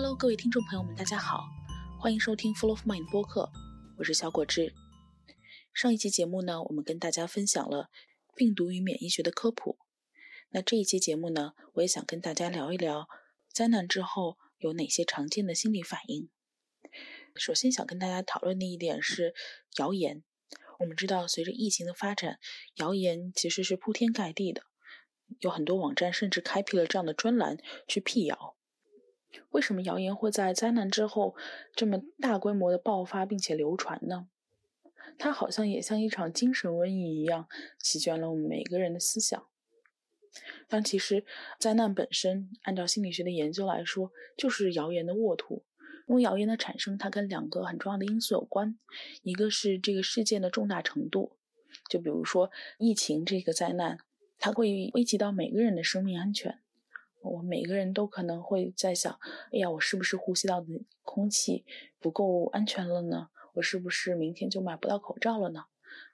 Hello，各位听众朋友们，大家好，欢迎收听 Full of Mind 播客，我是小果汁。上一期节目呢，我们跟大家分享了病毒与免疫学的科普。那这一期节目呢，我也想跟大家聊一聊灾难之后有哪些常见的心理反应。首先想跟大家讨论的一点是谣言。我们知道，随着疫情的发展，谣言其实是铺天盖地的，有很多网站甚至开辟了这样的专栏去辟谣。为什么谣言会在灾难之后这么大规模的爆发并且流传呢？它好像也像一场精神瘟疫一样，席卷了我们每个人的思想。但其实，灾难本身，按照心理学的研究来说，就是谣言的沃土。因为谣言的产生，它跟两个很重要的因素有关，一个是这个事件的重大程度，就比如说疫情这个灾难，它会危及到每个人的生命安全。我每个人都可能会在想：哎呀，我是不是呼吸到的空气不够安全了呢？我是不是明天就买不到口罩了呢？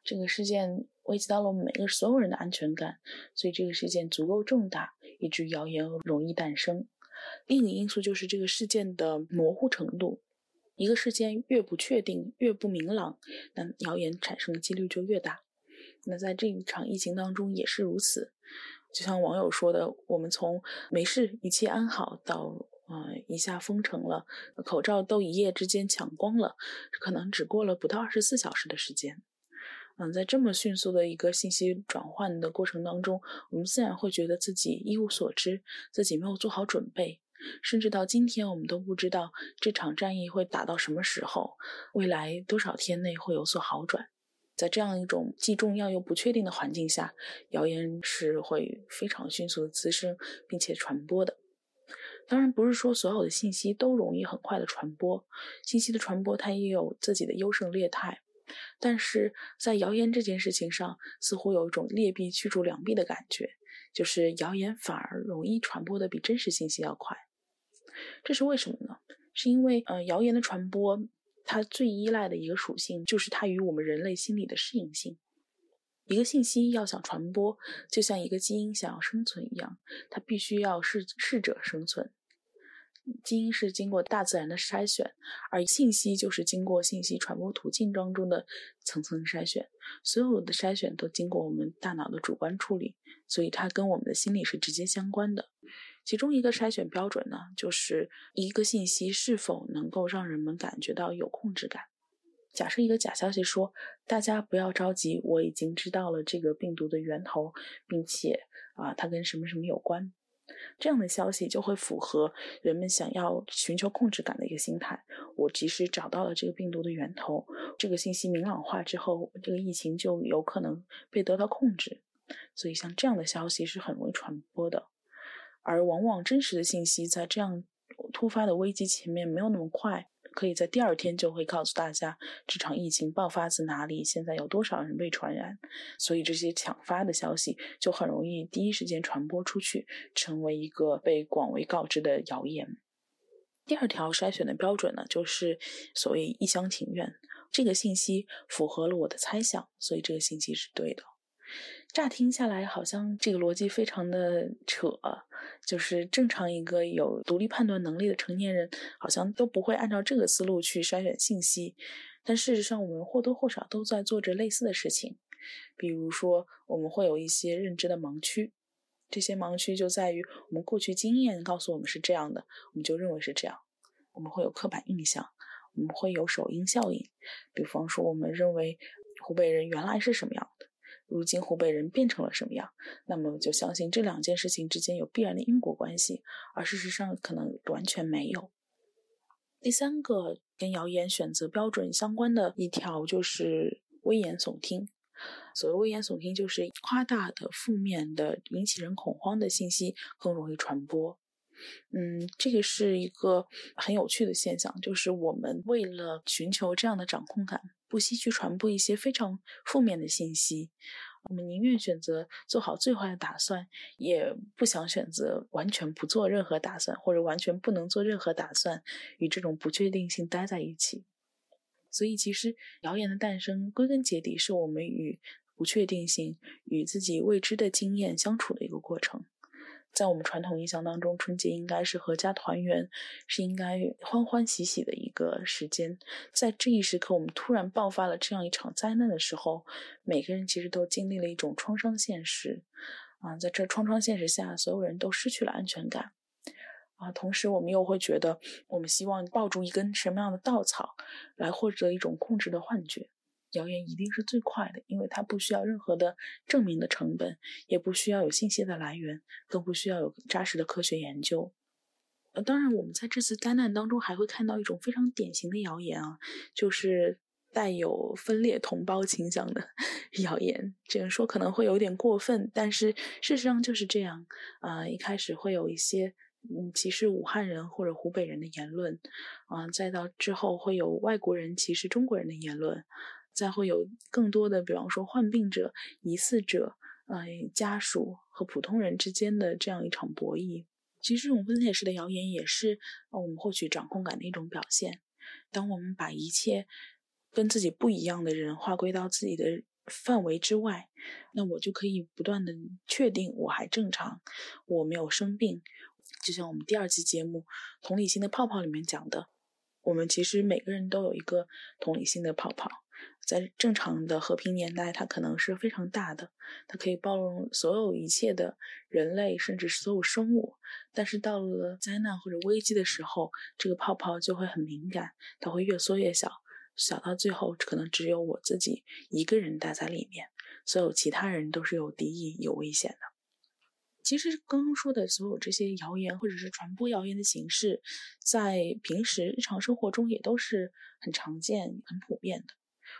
这个事件危及到了我们每个所有人的安全感，所以这个事件足够重大，以至于谣言容易诞生。另一个因素就是这个事件的模糊程度，一个事件越不确定、越不明朗，那谣言产生的几率就越大。那在这一场疫情当中也是如此。就像网友说的，我们从没事、一切安好到啊一下封城了，口罩都一夜之间抢光了，可能只过了不到二十四小时的时间。嗯，在这么迅速的一个信息转换的过程当中，我们自然会觉得自己一无所知，自己没有做好准备，甚至到今天我们都不知道这场战役会打到什么时候，未来多少天内会有所好转。在这样一种既重要又不确定的环境下，谣言是会非常迅速的滋生，并且传播的。当然，不是说所有的信息都容易很快的传播，信息的传播它也有自己的优胜劣汰。但是在谣言这件事情上，似乎有一种劣币驱逐良币的感觉，就是谣言反而容易传播的比真实信息要快。这是为什么呢？是因为呃，谣言的传播。它最依赖的一个属性就是它与我们人类心理的适应性。一个信息要想传播，就像一个基因想要生存一样，它必须要适适者生存。基因是经过大自然的筛选，而信息就是经过信息传播途径当中的层层筛选。所有的筛选都经过我们大脑的主观处理，所以它跟我们的心理是直接相关的。其中一个筛选标准呢，就是一个信息是否能够让人们感觉到有控制感。假设一个假消息说：“大家不要着急，我已经知道了这个病毒的源头，并且啊，它跟什么什么有关。”这样的消息就会符合人们想要寻求控制感的一个心态。我及时找到了这个病毒的源头，这个信息明朗化之后，这个疫情就有可能被得到控制。所以，像这样的消息是很容易传播的。而往往真实的信息在这样突发的危机前面没有那么快，可以在第二天就会告诉大家这场疫情爆发自哪里，现在有多少人被传染，所以这些抢发的消息就很容易第一时间传播出去，成为一个被广为告知的谣言。第二条筛选的标准呢，就是所谓一厢情愿，这个信息符合了我的猜想，所以这个信息是对的。乍听下来，好像这个逻辑非常的扯，就是正常一个有独立判断能力的成年人，好像都不会按照这个思路去筛选信息。但事实上，我们或多或少都在做着类似的事情。比如说，我们会有一些认知的盲区，这些盲区就在于我们过去经验告诉我们是这样的，我们就认为是这样。我们会有刻板印象，我们会有首因效应。比方说，我们认为湖北人原来是什么样的。如今湖北人变成了什么样？那么就相信这两件事情之间有必然的因果关系，而事实上可能完全没有。第三个跟谣言选择标准相关的一条就是危言耸听。所谓危言耸听，就是夸大的、负面的、引起人恐慌的信息更容易传播。嗯，这个是一个很有趣的现象，就是我们为了寻求这样的掌控感。不惜去传播一些非常负面的信息，我们宁愿选择做好最坏的打算，也不想选择完全不做任何打算，或者完全不能做任何打算，与这种不确定性待在一起。所以，其实谣言的诞生，归根结底是我们与不确定性、与自己未知的经验相处的一个过程。在我们传统印象当中，春节应该是阖家团圆，是应该欢欢喜喜的一个时间。在这一时刻，我们突然爆发了这样一场灾难的时候，每个人其实都经历了一种创伤现实。啊，在这创伤现实下，所有人都失去了安全感。啊，同时我们又会觉得，我们希望抱住一根什么样的稻草，来获得一种控制的幻觉。谣言一定是最快的，因为它不需要任何的证明的成本，也不需要有信息的来源，更不需要有扎实的科学研究。呃，当然，我们在这次灾难当中还会看到一种非常典型的谣言啊，就是带有分裂同胞倾向的 谣言。这样说可能会有点过分，但是事实上就是这样。啊，一开始会有一些嗯歧视武汉人或者湖北人的言论，啊，再到之后会有外国人歧视中国人的言论。再会有更多的，比方说患病者、疑似者、呃家属和普通人之间的这样一场博弈。其实这种分裂式的谣言也是我们获取掌控感的一种表现。当我们把一切跟自己不一样的人划归到自己的范围之外，那我就可以不断的确定我还正常，我没有生病。就像我们第二期节目《同理心的泡泡》里面讲的，我们其实每个人都有一个同理心的泡泡。在正常的和平年代，它可能是非常大的，它可以包容所有一切的人类，甚至是所有生物。但是到了灾难或者危机的时候，这个泡泡就会很敏感，它会越缩越小，小到最后可能只有我自己一个人待在里面，所有其他人都是有敌意、有危险的。其实刚刚说的所有这些谣言或者是传播谣言的形式，在平时日常生活中也都是很常见、很普遍的。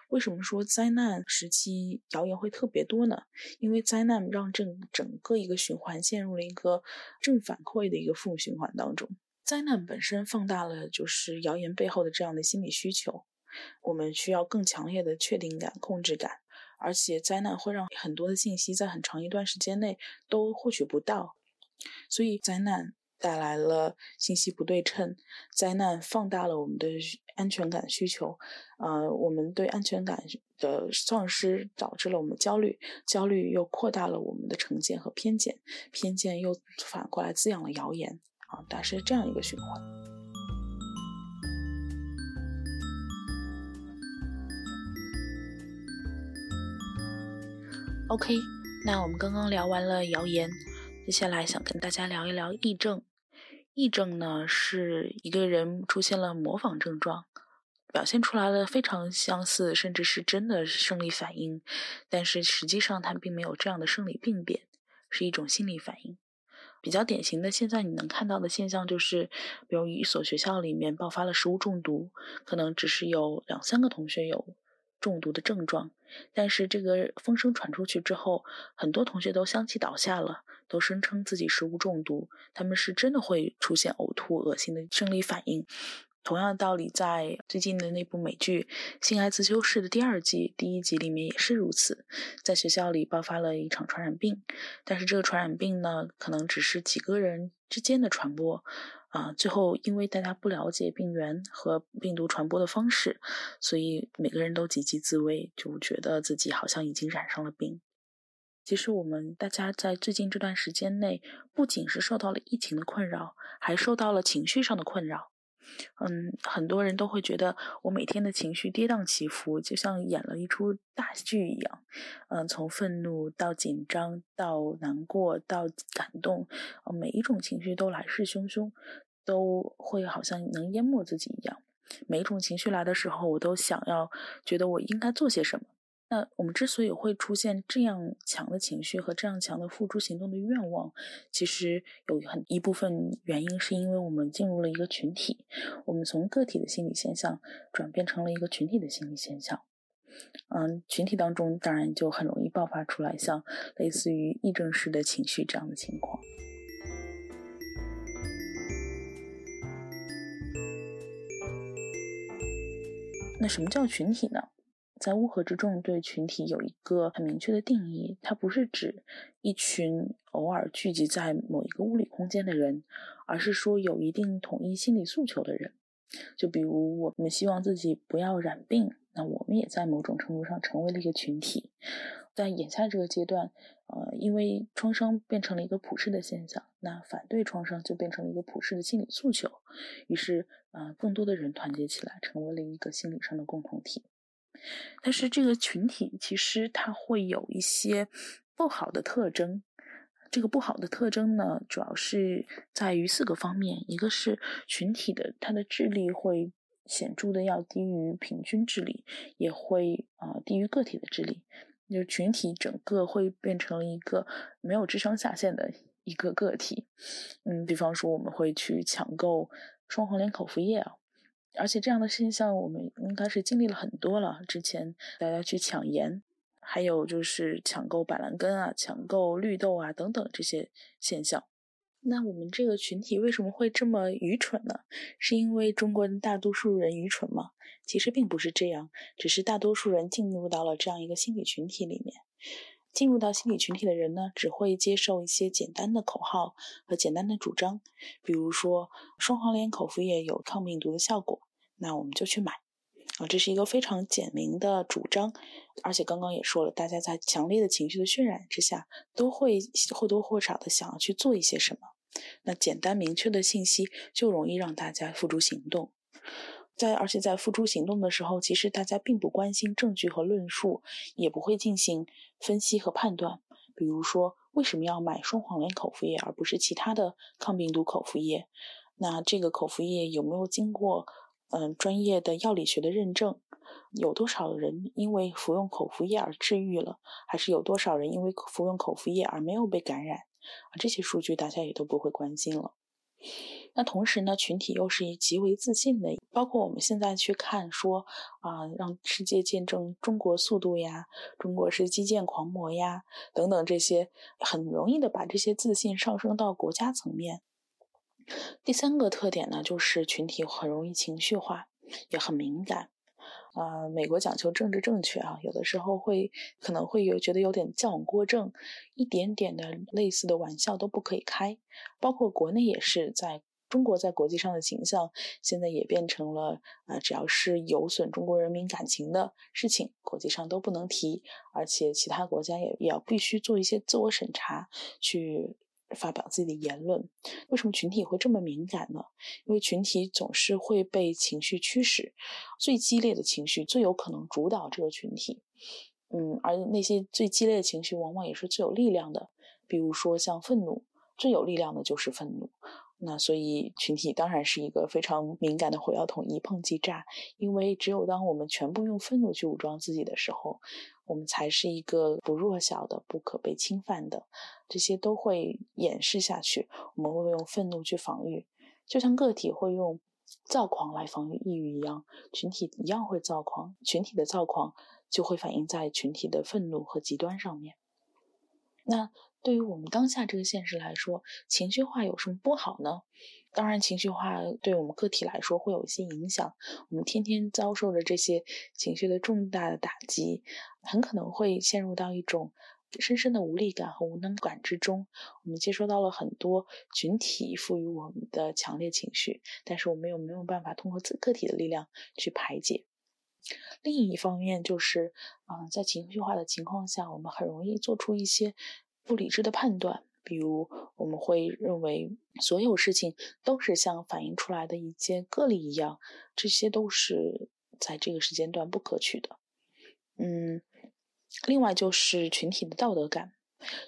为什么说灾难时期谣言会特别多呢？因为灾难让整整个一个循环陷入了一个正反馈的一个负循环当中。灾难本身放大了就是谣言背后的这样的心理需求，我们需要更强烈的确定感、控制感，而且灾难会让很多的信息在很长一段时间内都获取不到，所以灾难。带来了信息不对称，灾难放大了我们的安全感需求，呃，我们对安全感的丧失导致了我们焦虑，焦虑又扩大了我们的成见和偏见，偏见又反过来滋养了谣言，啊，大是这样一个循环。OK，那我们刚刚聊完了谣言，接下来想跟大家聊一聊癔症。癔症呢，是一个人出现了模仿症状，表现出来了非常相似，甚至是真的生理反应，但是实际上它并没有这样的生理病变，是一种心理反应。比较典型的，现在你能看到的现象就是，比如一所学校里面爆发了食物中毒，可能只是有两三个同学有。中毒的症状，但是这个风声传出去之后，很多同学都相继倒下了，都声称自己食物中毒，他们是真的会出现呕吐、恶心的生理反应。同样的道理，在最近的那部美剧《性爱自修室》的第二季第一集里面也是如此，在学校里爆发了一场传染病，但是这个传染病呢，可能只是几个人之间的传播。啊，最后因为大家不了解病源和病毒传播的方式，所以每个人都积极自危，就觉得自己好像已经染上了病。其实我们大家在最近这段时间内，不仅是受到了疫情的困扰，还受到了情绪上的困扰。嗯，很多人都会觉得我每天的情绪跌宕起伏，就像演了一出大剧一样。嗯，从愤怒到紧张，到难过，到感动，每一种情绪都来势汹汹，都会好像能淹没自己一样。每一种情绪来的时候，我都想要觉得我应该做些什么。那我们之所以会出现这样强的情绪和这样强的付诸行动的愿望，其实有很一部分原因是因为我们进入了一个群体，我们从个体的心理现象转变成了一个群体的心理现象。嗯，群体当中当然就很容易爆发出来像类似于癔症式的情绪这样的情况。那什么叫群体呢？在乌合之众对群体有一个很明确的定义，它不是指一群偶尔聚集在某一个物理空间的人，而是说有一定统一心理诉求的人。就比如我们希望自己不要染病，那我们也在某种程度上成为了一个群体。在眼下这个阶段，呃，因为创伤变成了一个普世的现象，那反对创伤就变成了一个普世的心理诉求，于是，呃，更多的人团结起来，成为了一个心理上的共同体。但是这个群体其实它会有一些不好的特征，这个不好的特征呢，主要是在于四个方面，一个是群体的它的智力会显著的要低于平均智力，也会啊低于个体的智力。就群体整个会变成一个没有智商下限的一个个体，嗯，比方说我们会去抢购双黄连口服液啊，而且这样的现象我们应该是经历了很多了。之前大家去抢盐，还有就是抢购板蓝根啊、抢购绿豆啊等等这些现象。那我们这个群体为什么会这么愚蠢呢？是因为中国的大多数人愚蠢吗？其实并不是这样，只是大多数人进入到了这样一个心理群体里面。进入到心理群体的人呢，只会接受一些简单的口号和简单的主张，比如说双黄连口服液有抗病毒的效果，那我们就去买。啊，这是一个非常简明的主张，而且刚刚也说了，大家在强烈的情绪的渲染之下，都会或多或少的想要去做一些什么。那简单明确的信息就容易让大家付诸行动，在而且在付诸行动的时候，其实大家并不关心证据和论述，也不会进行分析和判断。比如说，为什么要买双黄连口服液而不是其他的抗病毒口服液？那这个口服液有没有经过嗯专业的药理学的认证？有多少人因为服用口服液而治愈了？还是有多少人因为服用口服液而没有被感染？啊，这些数据大家也都不会关心了。那同时呢，群体又是以极为自信的，包括我们现在去看说啊，让世界见证中国速度呀，中国是基建狂魔呀，等等这些，很容易的把这些自信上升到国家层面。第三个特点呢，就是群体很容易情绪化，也很敏感。啊，美国讲求政治正确啊，有的时候会可能会有觉得有点矫枉过正，一点点的类似的玩笑都不可以开。包括国内也是，在中国在国际上的形象，现在也变成了啊，只要是有损中国人民感情的事情，国际上都不能提，而且其他国家也也要必须做一些自我审查去。发表自己的言论，为什么群体会这么敏感呢？因为群体总是会被情绪驱使，最激烈的情绪最有可能主导这个群体。嗯，而那些最激烈的情绪往往也是最有力量的，比如说像愤怒，最有力量的就是愤怒。那所以群体当然是一个非常敏感的火药桶，一碰即炸。因为只有当我们全部用愤怒去武装自己的时候，我们才是一个不弱小的、不可被侵犯的。这些都会掩饰下去，我们会用愤怒去防御，就像个体会用躁狂来防御抑郁一样，群体一样会躁狂。群体的躁狂就会反映在群体的愤怒和极端上面。那。对于我们当下这个现实来说，情绪化有什么不好呢？当然，情绪化对我们个体来说会有一些影响。我们天天遭受着这些情绪的重大的打击，很可能会陷入到一种深深的无力感和无能感之中。我们接收到了很多群体赋予我们的强烈情绪，但是我们又没有办法通过自个体的力量去排解。另一方面，就是嗯，在情绪化的情况下，我们很容易做出一些。不理智的判断，比如我们会认为所有事情都是像反映出来的一件个例一样，这些都是在这个时间段不可取的。嗯，另外就是群体的道德感，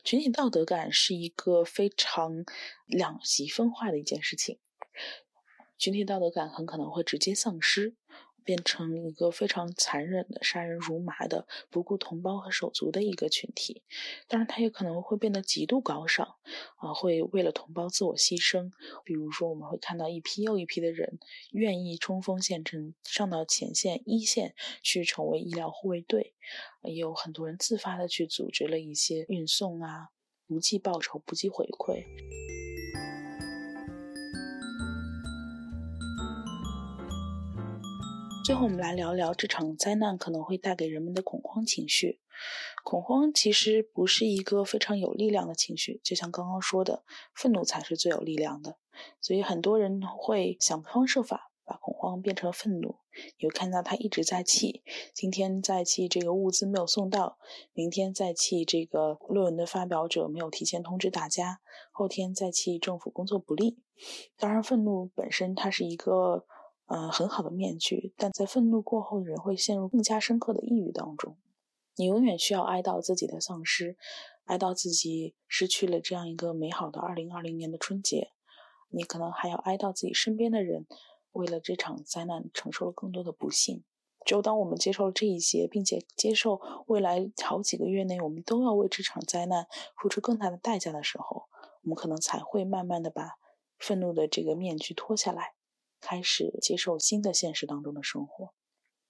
群体道德感是一个非常两极分化的一件事情，群体道德感很可能会直接丧失。变成一个非常残忍的、杀人如麻的、不顾同胞和手足的一个群体。当然，他也可能会变得极度高尚，啊，会为了同胞自我牺牲。比如说，我们会看到一批又一批的人愿意冲锋陷阵，上到前线一线去成为医疗护卫队，也有很多人自发的去组织了一些运送啊，不计报酬，不计回馈。最后，我们来聊聊这场灾难可能会带给人们的恐慌情绪。恐慌其实不是一个非常有力量的情绪，就像刚刚说的，愤怒才是最有力量的。所以很多人会想方设法把恐慌变成愤怒。你会看到他一直在气，今天在气这个物资没有送到，明天在气这个论文的发表者没有提前通知大家，后天在气政府工作不力。当然，愤怒本身它是一个呃很好的面具，但在愤怒过后，人会陷入更加深刻的抑郁当中。你永远需要哀悼自己的丧失，哀悼自己失去了这样一个美好的2020年的春节。你可能还要哀悼自己身边的人，为了这场灾难承受了更多的不幸。只有当我们接受了这一些，并且接受未来好几个月内我们都要为这场灾难付出更大的代价的时候，我们可能才会慢慢的把愤怒的这个面具脱下来，开始接受新的现实当中的生活。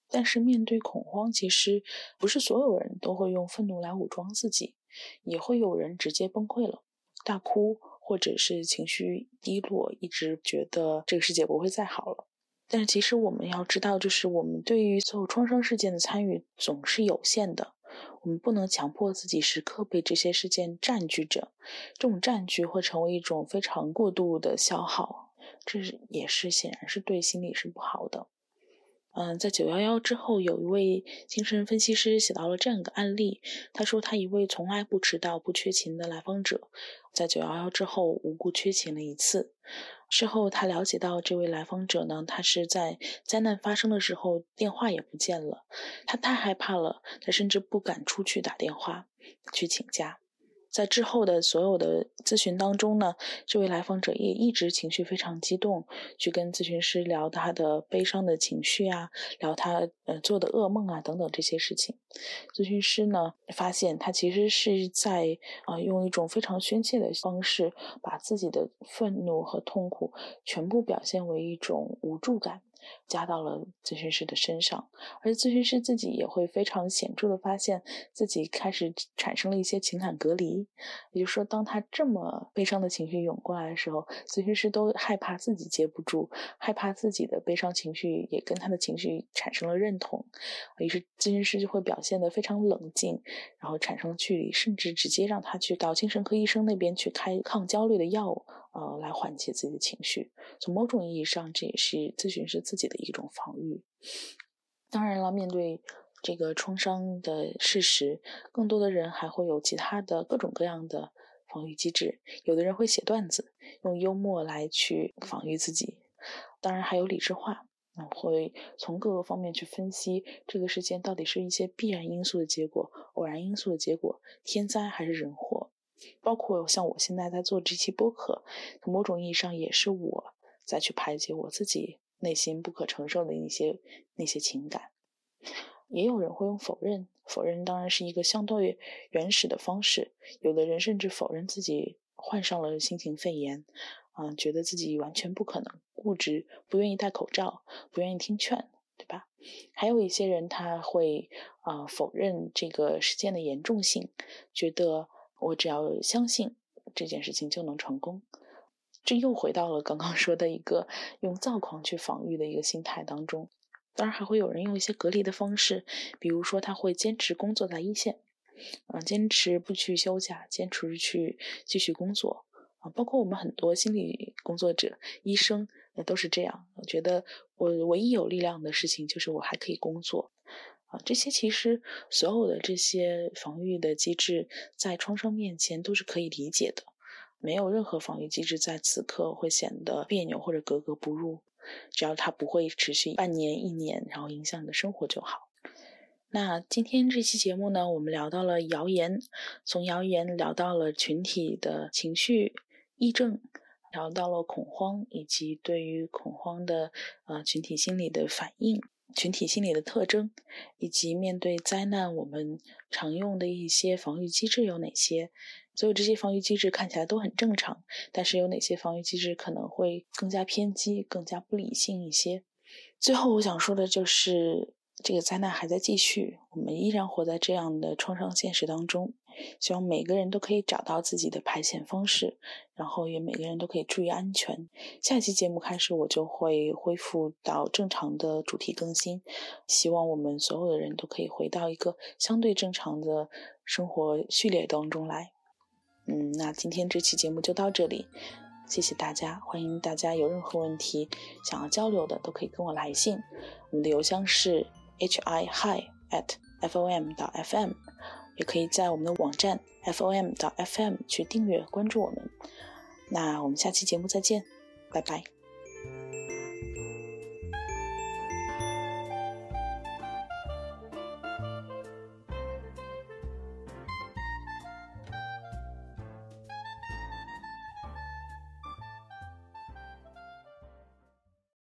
但是面对恐慌，其实不是所有人都会用愤怒来武装自己，也会有人直接崩溃了，大哭，或者是情绪低落，一直觉得这个世界不会再好了。但是其实我们要知道，就是我们对于所有创伤事件的参与总是有限的，我们不能强迫自己时刻被这些事件占据着，这种占据会成为一种非常过度的消耗，这也是显然是对心理是不好的。嗯，在九幺幺之后，有一位精神分析师写到了这样一个案例。他说，他一位从来不迟到、不缺勤的来访者，在九幺幺之后无故缺勤了一次。事后，他了解到这位来访者呢，他是在灾难发生的时候电话也不见了，他太害怕了，他甚至不敢出去打电话去请假。在之后的所有的咨询当中呢，这位来访者也一直情绪非常激动，去跟咨询师聊他的悲伤的情绪啊，聊他呃做的噩梦啊等等这些事情。咨询师呢发现他其实是在啊用一种非常宣泄的方式，把自己的愤怒和痛苦全部表现为一种无助感。加到了咨询师的身上，而咨询师自己也会非常显著的发现自己开始产生了一些情感隔离。也就是说，当他这么悲伤的情绪涌过来的时候，咨询师都害怕自己接不住，害怕自己的悲伤情绪也跟他的情绪产生了认同，于是咨询师就会表现得非常冷静，然后产生距离，甚至直接让他去到精神科医生那边去开抗焦虑的药物。呃，来缓解自己的情绪。从某种意义上，这也是咨询师自己的一种防御。当然了，面对这个创伤的事实，更多的人还会有其他的各种各样的防御机制。有的人会写段子，用幽默来去防御自己。当然，还有理智化，会从各个方面去分析这个事件到底是一些必然因素的结果、偶然因素的结果、天灾还是人祸。包括像我现在在做这期播客，某种意义上也是我在去排解我自己内心不可承受的那些那些情感。也有人会用否认，否认当然是一个相对原始的方式。有的人甚至否认自己患上了新型肺炎，啊，觉得自己完全不可能，固执，不愿意戴口罩，不愿意听劝，对吧？还有一些人他会啊否认这个事件的严重性，觉得。我只要相信这件事情就能成功，这又回到了刚刚说的一个用躁狂去防御的一个心态当中。当然，还会有人用一些隔离的方式，比如说他会坚持工作在一线，啊，坚持不去休假，坚持去继续工作啊。包括我们很多心理工作者、医生也都是这样。我觉得我唯一有力量的事情就是我还可以工作。这些其实所有的这些防御的机制，在创伤面前都是可以理解的，没有任何防御机制在此刻会显得别扭或者格格不入，只要它不会持续半年、一年，然后影响你的生活就好。那今天这期节目呢，我们聊到了谣言，从谣言聊到了群体的情绪议症，聊到了恐慌以及对于恐慌的呃群体心理的反应。群体心理的特征，以及面对灾难我们常用的一些防御机制有哪些？所有这些防御机制看起来都很正常，但是有哪些防御机制可能会更加偏激、更加不理性一些？最后我想说的就是，这个灾难还在继续，我们依然活在这样的创伤现实当中。希望每个人都可以找到自己的排遣方式，然后也每个人都可以注意安全。下期节目开始，我就会恢复到正常的主题更新。希望我们所有的人都可以回到一个相对正常的生活序列当中来。嗯，那今天这期节目就到这里。谢谢大家，欢迎大家有任何问题想要交流的，都可以跟我来信。我们的邮箱是 h i hi at f o m 到 f m，也可以在我们的网站 f o m 到 f m 去订阅关注我们。那我们下期节目再见，拜拜。